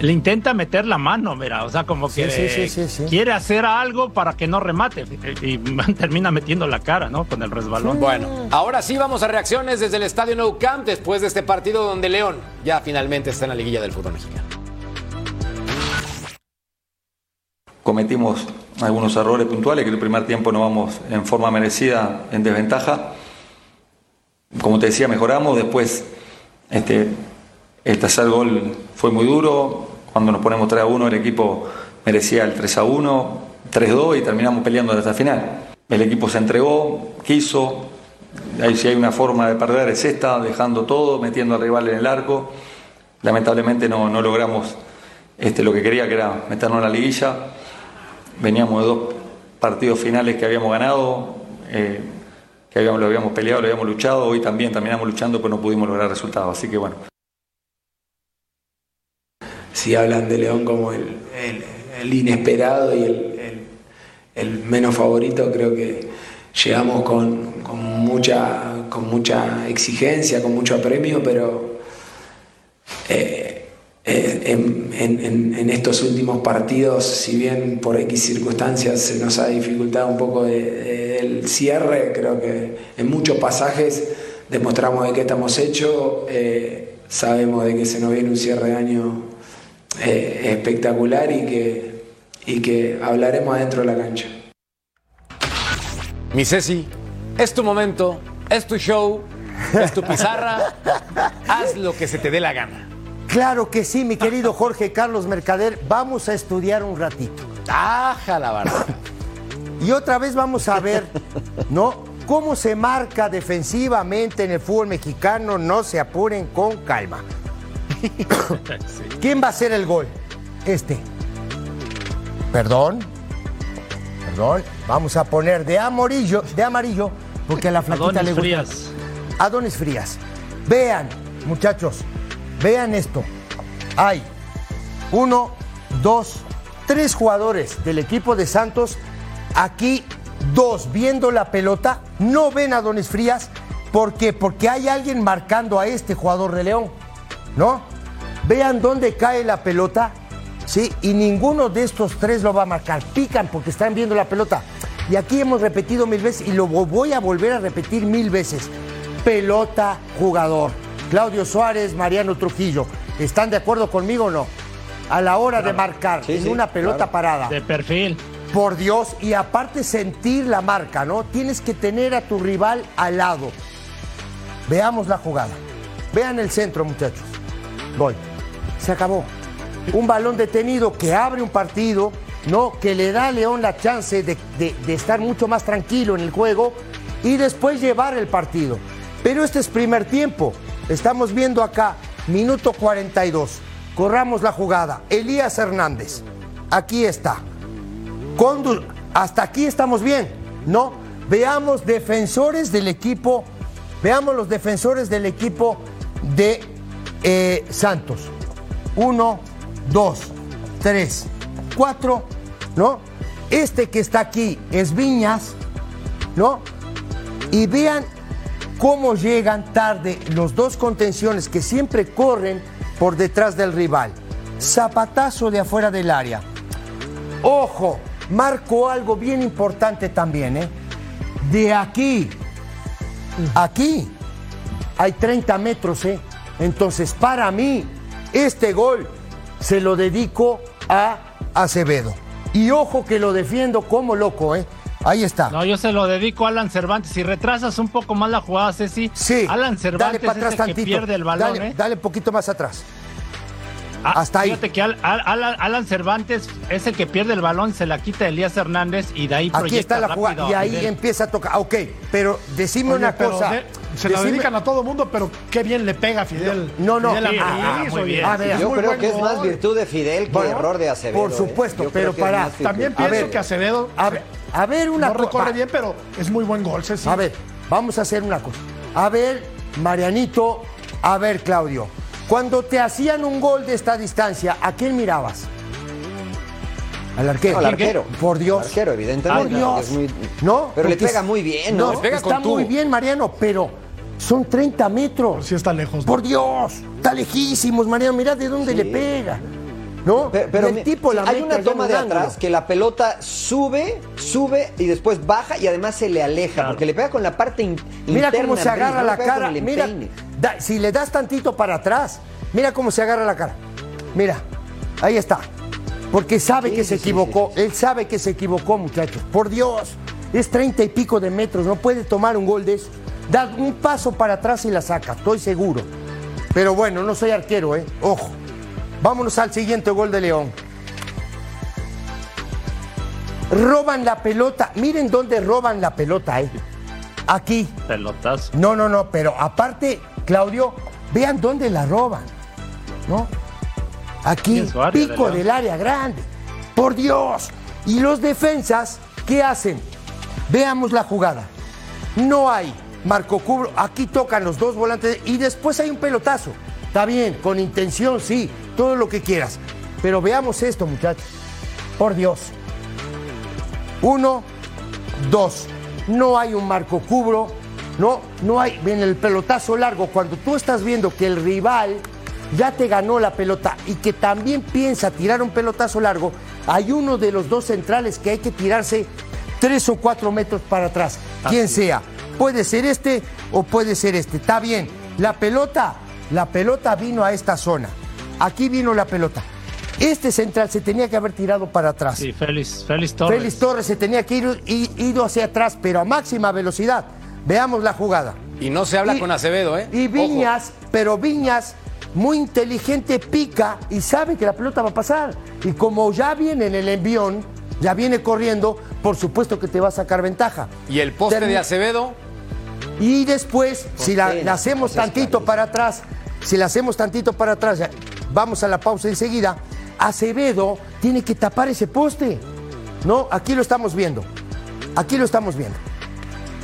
Le intenta meter la mano, mira, o sea, como que sí, sí, sí, sí. quiere hacer algo para que no remate y, y termina metiendo la cara, ¿no? Con el resbalón. Bueno, ahora sí vamos a reacciones desde el Estadio Nou Camp después de este partido donde León ya finalmente está en la liguilla del fútbol mexicano. cometimos algunos errores puntuales, que el primer tiempo no vamos en forma merecida en desventaja. Como te decía, mejoramos, después este, el tercer gol fue muy duro, cuando nos ponemos 3 a 1 el equipo merecía el 3 a 1, 3 a 2 y terminamos peleando hasta el final. El equipo se entregó, quiso, ahí si hay una forma de perder es esta, dejando todo, metiendo al rival en el arco. Lamentablemente no, no logramos este, lo que quería, que era meternos en la liguilla. Veníamos de dos partidos finales que habíamos ganado, eh, que habíamos, lo habíamos peleado, lo habíamos luchado. Hoy también terminamos luchando, pero no pudimos lograr resultados. Así que bueno. Si hablan de León como el, inesperado y el, menos favorito, creo que llegamos con, mucha, exigencia, con mucho apremio, pero eh, eh, en, estos últimos partidos, si bien por X circunstancias se nos ha dificultado un poco el cierre, creo que en muchos pasajes demostramos de qué estamos hechos, eh, sabemos de que se nos viene un cierre de año eh, espectacular y que, y que hablaremos adentro de la cancha. Mi Ceci, es tu momento, es tu show, es tu pizarra, haz lo que se te dé la gana. Claro que sí, mi querido Jorge Carlos Mercader. Vamos a estudiar un ratito. Aja la barra. Y otra vez vamos a ver, ¿no? Cómo se marca defensivamente en el fútbol mexicano. No se apuren con calma. ¿Quién va a hacer el gol? Este. Perdón. Perdón. Vamos a poner de amarillo, de amarillo, porque a la flaquita Adonis le gusta. Frías. Adonis Frías. Vean, muchachos, vean esto. Hay uno, dos, tres jugadores del equipo de Santos. Aquí dos viendo la pelota. No ven a Adonis Frías. ¿Por qué? Porque hay alguien marcando a este jugador de León. ¿No? Vean dónde cae la pelota. Sí, y ninguno de estos tres lo va a marcar. Pican porque están viendo la pelota. Y aquí hemos repetido mil veces y lo voy a volver a repetir mil veces. Pelota, jugador. Claudio Suárez, Mariano Trujillo. ¿Están de acuerdo conmigo o no? A la hora de marcar Sí, en sí, una pelota claro. parada. De perfil. Por Dios, y aparte sentir la marca, ¿no? Tienes que tener a tu rival al lado. Veamos la jugada. Vean el centro, muchachos. Gol. Se acabó. Un balón detenido que abre un partido, ¿no? Que le da a León la chance de, estar mucho más tranquilo en el juego y después llevar el partido. Pero este es primer tiempo. Estamos viendo acá, minuto 42. Corramos la jugada. Elías Hernández. Aquí está. Hasta aquí estamos bien, ¿no? Veamos defensores del equipo, veamos los defensores del equipo de eh, Santos. Uno, dos, tres, cuatro, ¿no? Este que está aquí es Viñas, ¿no? Y vean cómo llegan tarde los dos contenciones que siempre corren por detrás del rival. Zapatazo de afuera del área. Ojo, marco algo bien importante también, ¿eh? De aquí, aquí, hay 30 metros, ¿eh? Entonces, para mí, este gol se lo dedico a Acevedo. Y ojo que lo defiendo como loco, ¿eh? Ahí está. No, yo se lo dedico a Alan Cervantes. Si retrasas un poco más la jugada, Ceci, Sí, Alan dale Cervantes para es el que pierde el balón, dale, ¿eh? dale poquito más atrás. Ah, Hasta ahí. Fíjate que Al- Al- Alan, Cervantes es el que pierde el balón, se la quita Elías Hernández y de ahí Aquí proyecta está la jugada y ahí Fidel. empieza a tocar. Ah, Ok, pero decime Oye, una pero cosa. de- se la Decime- dedican a todo mundo, pero qué bien le pega a Fidel. No, no. Fidel Ambriz, ah, muy bien. A ver, Yo creo que es más virtud de Fidel que Bueno, error de Acevedo. por ¿eh? supuesto, pero para-. También A pienso ver, que Acevedo A ver, a ver una no cosa. recorre bien, pero es muy buen gol, Ceci. A ver, vamos a hacer una cosa. A ver, Marianito, a ver, Claudio. Cuando te hacían un gol de esta distancia, ¿a quién mirabas? Al arquero. No, al arquero. Por Dios. Al arquero, evidentemente, Por Dios. es muy- No, Pero le pega muy bien, ¿no? Le pega está con muy bien, Mariano, pero son 30 metros. Sí está lejos. ¿no? Por Dios, está lejísimos, Mariano. Mira de dónde le pega. ¿No? Pero, el tipo la hay una toma de ángulo. atrás que la pelota sube, sube y después baja y además se le aleja porque le pega con la parte in- Mira interna. cómo se agarra no la cara. Mira, da- si le das tantito para atrás, mira cómo se agarra la cara. Mira, ahí está. Porque sabe Sí, que sí, se sí, equivocó. Él sabe que se equivocó, muchachos. Por Dios, es treinta y pico de metros. No puede tomar un gol de eso. Da un paso para atrás y la saca, estoy seguro. Pero bueno, no soy arquero, ¿eh? Ojo. Vámonos al siguiente gol de León. Roban la pelota. Miren dónde roban la pelota, ¿eh? Aquí. Pelotazo. No, no, no, pero aparte, Claudio, vean dónde la roban, ¿no? Aquí, pico del área grande. Por Dios. Y los defensas, ¿qué hacen? Veamos la jugada. No hay Marco Cubro. Aquí tocan los dos volantes y después hay un pelotazo. Está bien, con intención, sí, todo lo que quieras. Pero veamos esto, muchachos. Por Dios. Uno, dos. No hay un marco cubro. No, no hay. En el pelotazo largo, cuando tú estás viendo que el rival ya te ganó la pelota y que también piensa tirar un pelotazo largo, hay uno de los dos centrales que hay que tirarse tres o cuatro metros para atrás. Quien sea. Puede ser este o puede ser este. Está bien. La pelota, la pelota vino a esta zona. Aquí vino la pelota. Este central se tenía que haber tirado para atrás. Sí, Félix, Félix Torres. Félix Torres se tenía que ir ido hacia atrás, pero a máxima velocidad. Veamos la jugada. Y no se habla Y- con Acevedo, ¿eh? Y Ojo. Viñas, pero Viñas, muy inteligente, pica y sabe que la pelota va a pasar. Y como ya viene en el envión, ya viene corriendo, por supuesto que te va a sacar ventaja. Y el poste de Acevedo, Y después, si la, la hacemos tantito para atrás, si la hacemos tantito para atrás, vamos a la pausa enseguida, Acevedo tiene que tapar ese poste. No, aquí lo estamos viendo. Aquí lo estamos viendo.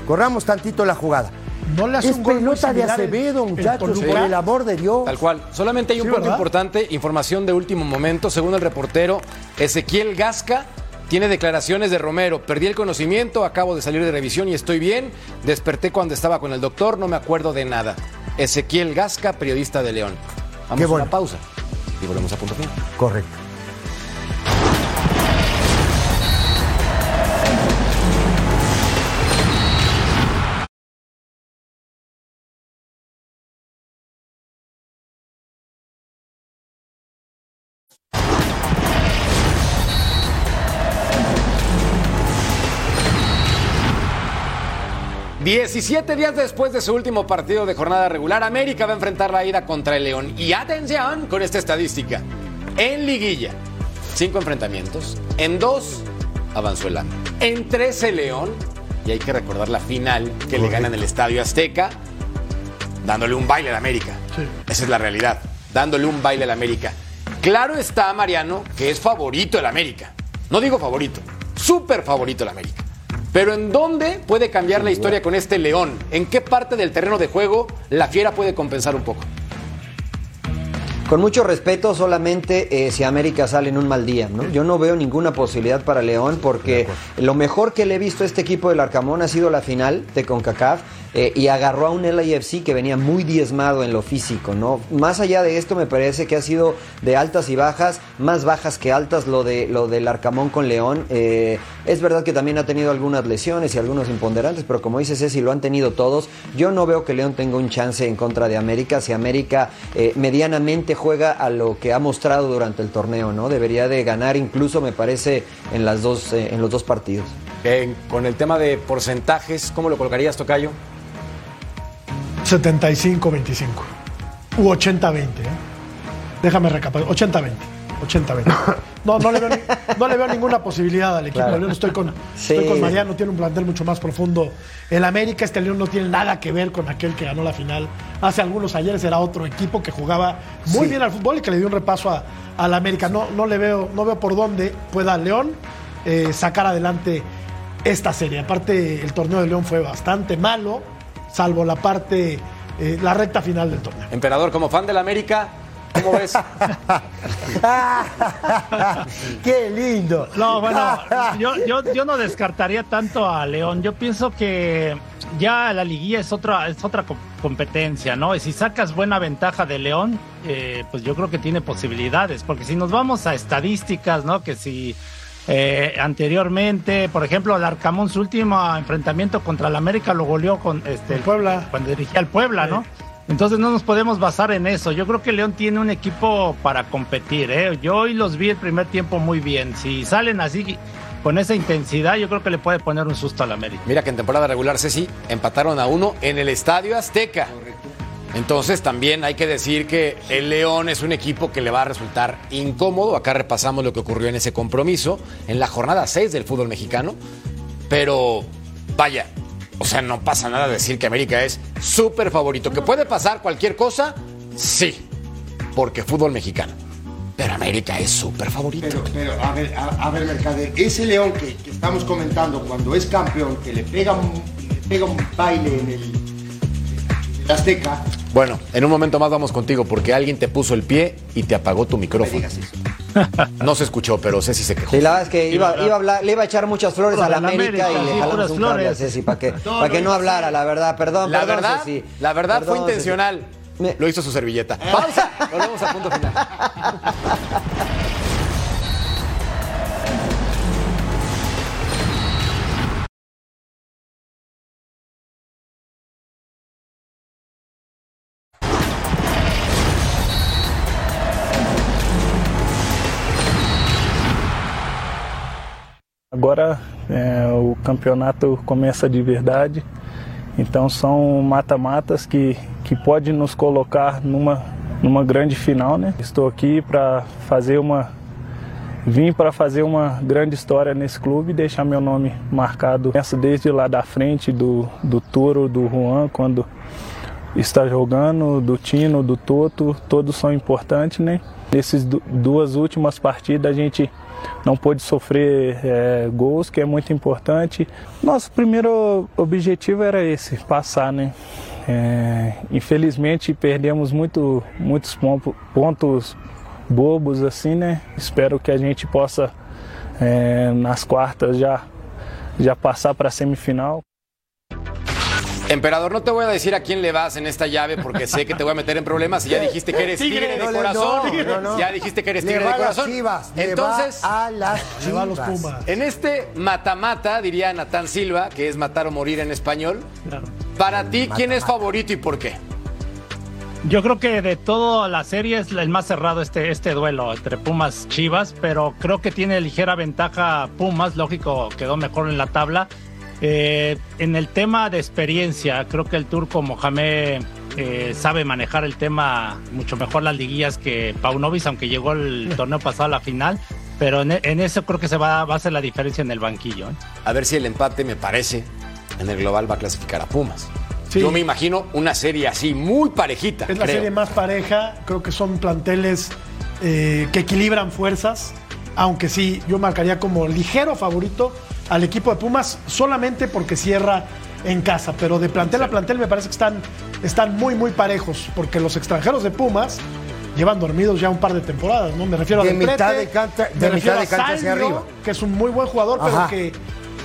Corramos tantito la jugada. No le hace Es un gol pelota de el- Acevedo, el muchachos, por el amor de Dios. tal cual. Solamente hay un Sí, punto ¿verdad? importante, información de último momento. Según el reportero, Ezequiel Gasca tiene declaraciones de Romero. Perdí el conocimiento, acabo de salir de revisión y estoy bien. Desperté cuando estaba con el doctor, no me acuerdo de nada. Ezequiel Gasca, periodista de León. Vamos Qué a bueno. una pausa y volvemos a punto final. Correcto. Diecisiete días después de su último partido de jornada regular, América va a enfrentar la ida contra el León. Y atención con esta estadística. En liguilla, cinco enfrentamientos. En dos, avanzó el AME. En tres, el León. Y hay que recordar la final que le gana en el Estadio Azteca, dándole un baile al América. Esa es la realidad, dándole un baile al América. Claro está, Mariano, que es favorito el América. No digo favorito, súper favorito el América. Pero ¿en dónde puede cambiar la historia con este León? ¿En qué parte del terreno de juego la Fiera puede compensar un poco? Con mucho respeto, solamente eh, si América sale en un mal día, ¿no? Yo no veo ninguna posibilidad para León porque lo mejor que le he visto a este equipo del Arcamón ha sido la final de CONCACAF eh, y agarró a un LAFC que venía muy diezmado en lo físico, ¿no? Más allá de esto, me parece que ha sido de altas y bajas, más bajas que altas lo, de, lo del Arcamón con León. Eh, es verdad que también ha tenido algunas lesiones y algunos imponderantes, pero como dice Ceci, lo han tenido todos. Yo no veo que León tenga un chance en contra de América si América eh, medianamente juega a lo que ha mostrado durante el torneo, ¿no? Debería de ganar incluso, me parece, en, las dos, en los dos partidos. Con el tema de porcentajes, ¿cómo lo colocarías, Tocayo? 75-25. U 80-20. ¿eh? Déjame recapacitar. 80-20. 80-20. No, no le, veo ni- no le veo ninguna posibilidad al equipo León. Estoy con, Sí. estoy con Mariano, tiene un plantel mucho más profundo. El América, este León no tiene nada que ver con aquel que ganó la final. Hace algunos ayeres era otro equipo que jugaba muy bien al fútbol y que le dio un repaso a- al América. No, no le veo, no veo por dónde pueda León eh, sacar adelante esta serie. Aparte, el torneo de León fue bastante malo, salvo la parte, eh, la recta final del torneo. Emperador, como fan del América, ¿cómo ves? ¡Qué lindo! No, bueno, yo, yo, yo no descartaría tanto a León. Yo pienso que ya la liguilla es otra, es otra co- competencia, ¿no? Y si sacas buena ventaja de León, eh, pues yo creo que tiene posibilidades. Porque si nos vamos a estadísticas, ¿no? Que si eh, anteriormente, por ejemplo, el Arcamón, su último enfrentamiento contra el América lo goleó con este El Puebla. cuando dirigía al Puebla, ¿no? Entonces no nos podemos basar en eso. Yo creo que León tiene un equipo para competir. ¿eh? Yo hoy los vi el primer tiempo muy bien. Si salen así con esa intensidad, yo creo que le puede poner un susto al América. Mira que en temporada regular, Ceci, empataron a uno en el Estadio Azteca. Entonces también hay que decir que el León es un equipo que le va a resultar incómodo. Acá repasamos lo que ocurrió en ese compromiso, en la jornada 6 del fútbol mexicano. Pero vaya, o sea, no pasa nada decir que América es súper favorito. ¿Que puede pasar cualquier cosa? Sí, porque fútbol mexicano. Pero América es súper favorito. Pero, pero, a ver, a, a ver, Mercader, ese León que, estamos comentando, cuando es campeón, que le pega un, baile en el Azteca, Bueno, en un momento más vamos contigo porque alguien te puso el pie y te apagó tu micrófono. No se escuchó, pero Ceci se quejó. Sí, la verdad es que iba, iba a hablar, le iba a echar muchas flores a la América, América, y le jalamos un cable a. Ceci para que, para que no hablara, la verdad. Perdón, La perdón, verdad, Ceci. la verdad fue Perdón, intencional. Lo hizo su servilleta. Pausa. Volvemos a punto final. Agora é, o campeonato começa de verdade, então são mata-matas que, que pode nos colocar numa, numa grande final. Né? Estou aqui para fazer uma. Vim para fazer uma grande história nesse clube e deixar meu nome marcado. Começo desde lá da frente do, do Toro, do Juan, quando está jogando, do Tino, do Toto, todos são importantes, né? Nessas du- duas últimas partidas a gente não pôde sofrer é, gols, que é muito importante. Nosso primeiro objetivo era esse, passar, né? É, infelizmente perdemos muito, muitos pon- pontos bobos assim, né? Espero que a gente possa é, nas quartas já já passar para a semifinal. Emperador, no te voy a decir a quién le vas en esta llave porque sé que te voy a meter en problemas y ya dijiste que eres tigre, de No corazón. no, no, no. Ya dijiste que eres Le tigre va de corazón. Chivas, le Entonces, va a las Le va a los Chivas. Pumas. en este mata-mata, diría Natán Silva, que es matar o morir en español, Claro. para ti, ¿quién es favorito y por qué? Yo creo que de toda la serie es el más cerrado este, este duelo entre Pumas Chivas, pero creo que tiene ligera ventaja Pumas, lógico, quedó mejor en la tabla. Eh, en el tema de experiencia, creo que el turco Mohamed eh, sabe manejar el tema mucho mejor las liguillas que Paunovic, aunque llegó el torneo pasado a la final, pero en, en eso creo que se va, va a hacer la diferencia en el banquillo. ¿eh? A ver si el empate, me parece, en el global va a clasificar a Pumas. Sí. Yo me imagino una serie así, muy parejita. Es la creo. serie más pareja. Creo que son planteles eh, que equilibran fuerzas. Aunque sí, yo marcaría como ligero favorito al equipo de Pumas solamente porque cierra en casa. Pero de plantel a plantel me parece que están, están muy, muy parejos. Porque los extranjeros de Pumas llevan dormidos ya un par de temporadas, ¿no? Me refiero a De Del Prete, mitad de cancha- de me refiero mitad de a cancha hacia arriba. Que es un muy buen jugador, pero que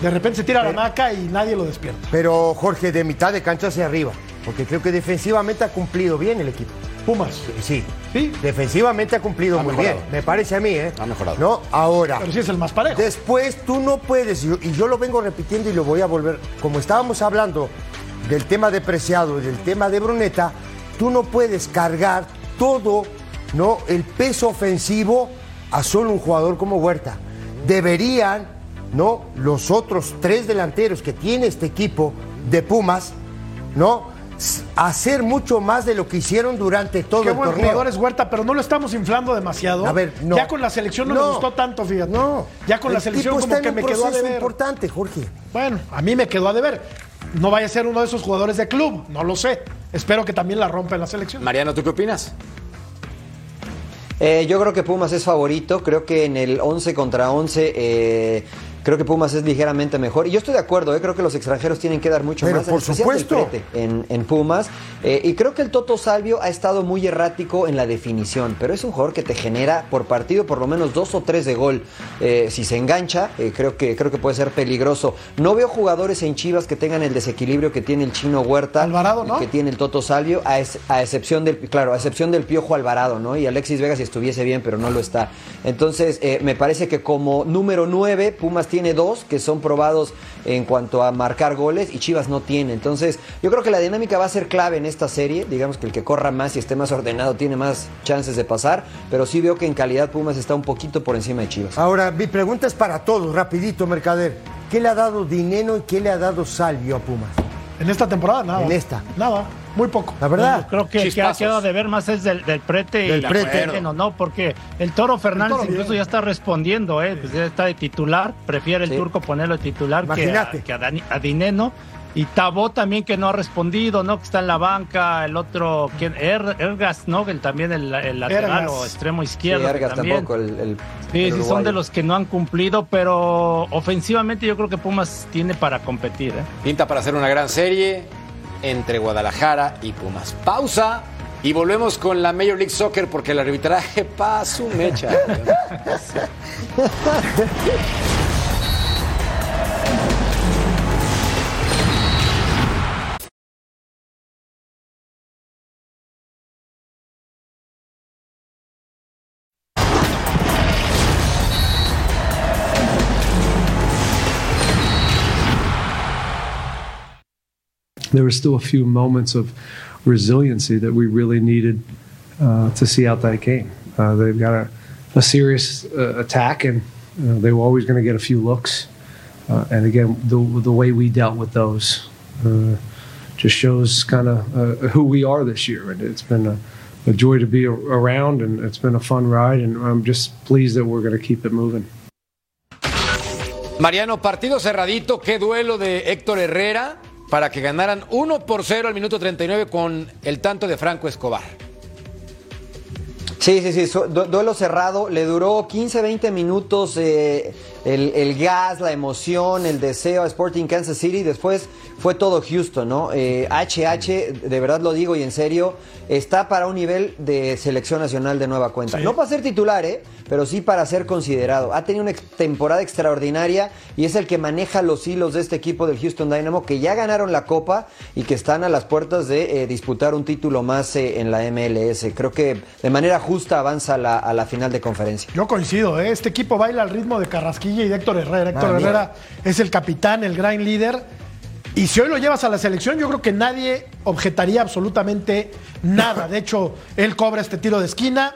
de repente se tira a la maca y nadie lo despierta. Pero Jorge, de mitad de cancha hacia arriba, porque creo que defensivamente ha cumplido bien el equipo. Pumas. Sí, Sí. defensivamente ha cumplido Ha muy mejorado. bien, me parece a mí, ¿eh? Ha mejorado. No, ahora. Pero sí es el más parejo. Después tú no puedes, y yo, y yo lo vengo repitiendo y lo voy a volver, como estábamos hablando del tema de Preciado y del tema de Bruneta, tú no puedes cargar todo ¿no? el peso ofensivo a solo un jugador como Huerta. Deberían, ¿no? Los otros tres delanteros que tiene este equipo de Pumas, ¿no? Hacer mucho más de lo que hicieron durante todo Qué el buen torneo. jugador es Huerta, pero no lo estamos inflando demasiado. A ver, no. Ya con la selección no, me gustó tanto, fíjate. No, Ya con la el selección como que me quedó a deber. importante, Jorge. Bueno, a mí me quedó a deber. No vaya a ser uno de esos jugadores de club, no lo sé. Espero que también la rompa en la selección. Mariano, ¿tú qué opinas? Eh, yo creo que Pumas es favorito. Creo que en el 11 contra 11, eh, creo que Pumas es ligeramente mejor. Y yo estoy de acuerdo, eh, creo que los extranjeros tienen que dar mucho Pero más. en por supuesto. En, en Pumas. Eh, y creo que el Toto Salvio ha estado muy errático en la definición. Pero es un jugador que te genera por partido por lo menos dos o tres de gol. Eh, si se engancha, eh, creo, que, creo que puede ser peligroso. No veo jugadores en Chivas que tengan el desequilibrio que tiene el chino Huerta. Alvarado, ¿no? Que tiene el Toto Salvio, a, ex- a excepción del, claro, a excepción del Piojo Alvarado, ¿no? Y Alexis Vega si estuviese bien, pero no lo está. Entonces, me parece que como número 9, Pumas tiene dos que son probados en cuanto a marcar goles y Chivas no tiene. Entonces, yo creo que la dinámica va a ser clave en esta serie. Digamos que el que corra más y esté más ordenado tiene más chances de pasar, pero sí veo que en calidad Pumas está un poquito por encima de Chivas. Ahora, mi pregunta es para todos, rapidito, Mercader. ¿Qué le ha dado Dineno y qué le ha dado Salvio a Pumas? En esta temporada, nada. En esta. Nada, muy poco. La verdad. Yo creo que, que ha quedado de ver más es del, del prete Del y la Prete. Bueno, no, porque el Toro Fernández Toro bien. incluso ya está respondiendo, ¿eh? Pues ya está de titular, prefiere el Sí. turco ponerlo de titular que a, Imagínate. que a Dani- a Dineno. Y Tabó también que no ha respondido, ¿no? Que está en la banca, el otro, ¿quién? Er- Ergas, ¿no? El, también el, el lateral Ergas. o extremo Sí, izquierdo. que Argas también. tampoco, el, el- Sí, el sí, son de los que no han cumplido, pero ofensivamente yo creo que Pumas tiene para competir, ¿eh? Pinta para hacer una gran serie entre Guadalajara y Pumas. Pausa y volvemos con la Major League Soccer porque el arbitraje pa' su mecha. there were still a few moments of resiliency that we really needed uh, to see out that game. Uh, they've got a, a serious uh, attack, and uh, they were always going to get a few looks. Uh, and again, the, the way we dealt with those uh, just shows kind of who we are this year. And it's been a, a joy to be a- around, and it's been a fun ride. And I'm just pleased that we're going to keep it moving. Mariano, partido cerradito, qué duelo de Héctor Herrera para que ganaran 1 por 0 al minuto 39 con el tanto de Franco Escobar. Sí, sí, sí, duelo cerrado, le duró 15, 20 minutos eh, el, el gas, la emoción, el deseo a Sporting Kansas City, después fue todo Houston, ¿no? Eh, HH, de verdad lo digo y en serio, está para un nivel de selección nacional de nueva cuenta. No para ser titular, ¿eh? pero sí para ser considerado. Ha tenido una temporada extraordinaria y es el que maneja los hilos de este equipo del Houston Dynamo, que ya ganaron la Copa y que están a las puertas de eh, disputar un título más eh, en la MLS. Creo que de manera justa avanza a la, a la final de conferencia. Yo coincido, ¿eh? este equipo baila al ritmo de Carrasquilla y de Héctor Herrera. Héctor Madre mía. Herrera es el capitán, el gran líder. Y si hoy lo llevas a la selección, yo creo que nadie objetaría absolutamente nada. De hecho, él cobra este tiro de esquina,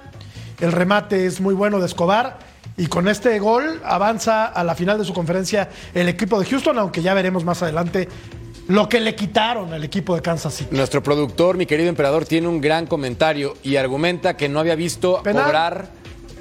el remate es muy bueno de Escobar. Y con este gol avanza a la final de su conferencia el equipo de Houston, aunque ya veremos más adelante lo que le quitaron al equipo de Kansas City. Nuestro productor, mi querido emperador, tiene un gran comentario y argumenta que no había visto Penal. cobrar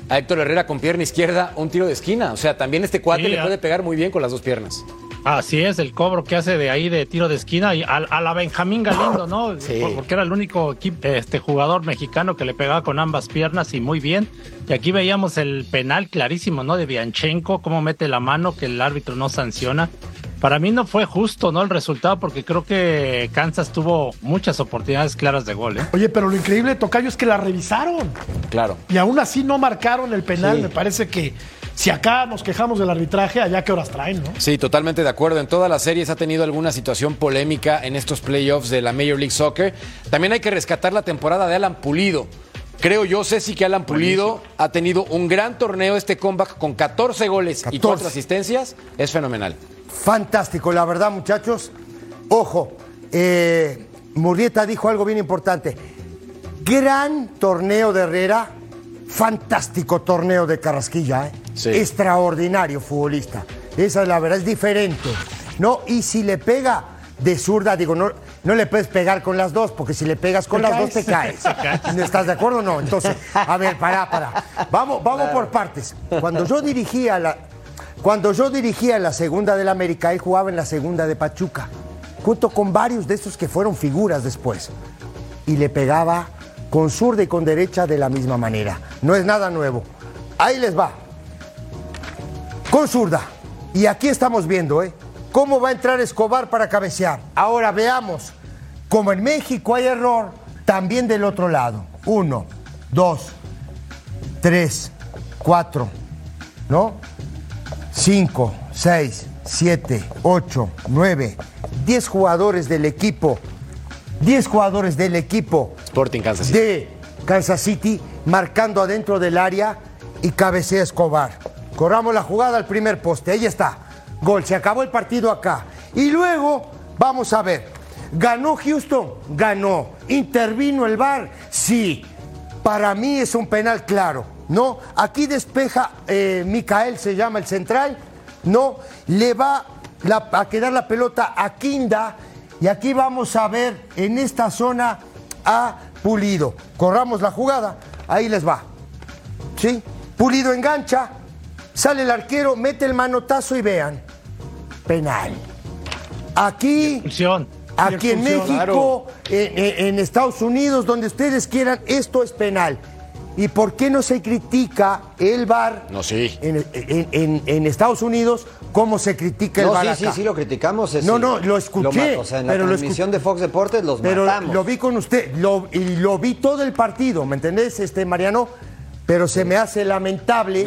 a Héctor Herrera con pierna izquierda un tiro de esquina. O sea, también este cuate Sí, le puede pegar muy bien con las dos piernas. Así es, el cobro que hace de ahí de tiro de esquina y a, a la Benjamín Galindo, ¿no? Sí. Porque era el único este jugador mexicano que le pegaba con ambas piernas y muy bien. Y aquí veíamos el penal clarísimo, ¿no? De Bianchenko, cómo mete la mano que el árbitro no sanciona. Para mí no fue justo, ¿no? El resultado, porque creo que Kansas tuvo muchas oportunidades claras de gol, ¿eh? Oye, pero lo increíble, Tocayo, es que la revisaron. Claro. Y aún así no marcaron el penal. Sí. Me parece que si acá nos quejamos del arbitraje, allá qué horas traen, ¿no? Sí, totalmente de acuerdo. En todas las series ha tenido alguna situación polémica en estos playoffs de la Major League Soccer. También hay que rescatar la temporada de Alan Pulido. Creo yo, Ceci, que Alan Pulido ha tenido un gran torneo este comeback con 14 goles y 14. 4 asistencias. Es fenomenal. Fantástico, la verdad, muchachos. Ojo, eh, Murrieta dijo algo bien importante. Gran torneo de Herrera, fantástico torneo de Carrasquilla, ¿eh? Sí. extraordinario futbolista. Esa es la verdad, es diferente. ¿no? Y si le pega de zurda, digo, no, no le puedes pegar con las dos, porque si le pegas con Te las dos caes. te caes. ¿No ¿Estás de acuerdo o no? Entonces, a ver, pará, pará. Vamos, vamos por partes. Cuando yo dirigía la, cuando yo dirigía la segunda del América, él jugaba en la segunda de Pachuca, junto con varios de estos que fueron figuras después. Y le pegaba con zurda y con derecha de la misma manera. No es nada nuevo. Ahí les va. Con zurda. Y aquí estamos viendo, ¿eh? Cómo va a entrar Escobar para cabecear. Ahora veamos. Como en México hay error, también del otro lado. Uno, dos, tres, cuatro, ¿no? Cinco, seis, siete, ocho, nueve, diez jugadores del equipo. Diez jugadores del equipo Sporting Kansas City. de Kansas City marcando adentro del área y cabecea Escobar. Corramos la jugada al primer poste, ahí está. Gol, se acabó el partido acá. Y luego, vamos a ver, ¿ganó Houston? Ganó. ¿Intervino el VAR? Sí. Para mí es un penal claro, ¿no? Aquí despeja eh, Micael, se llama el central, ¿no? Le va la- a quedar la pelota a Quinda y aquí vamos a ver en esta zona a Pulido. Corramos la jugada, ahí les va. ¿Sí? Pulido engancha, sale el arquero, mete el manotazo y vean. Penal. Aquí, Expulsión. aquí en México, en, en- en Estados Unidos, donde ustedes quieran, esto es penal. ¿Y por qué no se critica el VAR No, sí. en, en- en- en Estados Unidos como se critica el No, VAR sí, acá? sí, sí, lo criticamos. es- No, no, lo escuché, ma- o sea, en la pero lo transmisión de Fox Deportes los Pero matamos. lo vi con usted, lo, y lo vi todo el partido, ¿me entendés, este Mariano? Pero se me hace lamentable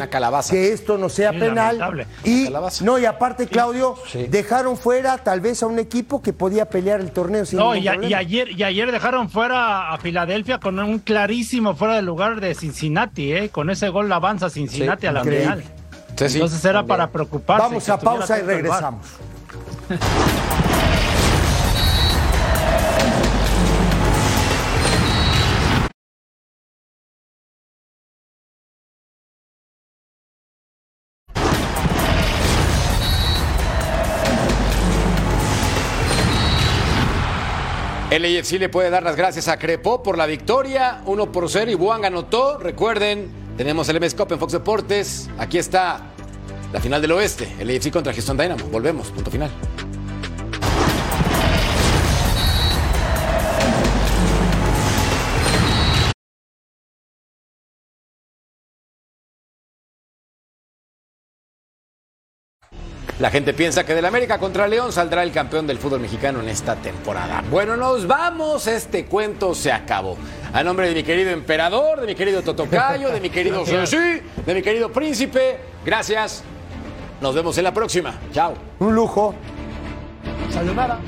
que esto no sea Sí, penal. lamentable. Y no, y aparte, Claudio, Sí. dejaron fuera tal vez a un equipo que podía pelear el torneo sin No, y, a- problema. y ayer, y ayer dejaron fuera a Filadelfia con un clarísimo fuera de lugar de Cincinnati, ¿eh? Con ese gol avanza Cincinnati Sí, a la final. Entonces era también. para preocuparse. Vamos a pausa y regresamos. El AFC le puede dar las gracias a Crepó por la victoria, 1 por 0 y Buang anotó. Recuerden, tenemos el MS Cup en Fox Deportes. Aquí está la final del oeste, el AFC contra Houston Dynamo. Volvemos, punto final. La gente piensa que del América contra León saldrá el campeón del fútbol mexicano en esta temporada. Bueno, nos vamos, este cuento se acabó. A nombre de mi querido emperador, de mi querido Totocayo, de mi querido Sushi, de mi querido príncipe, gracias. Nos vemos en la próxima. Chao. Un lujo. Sayonara.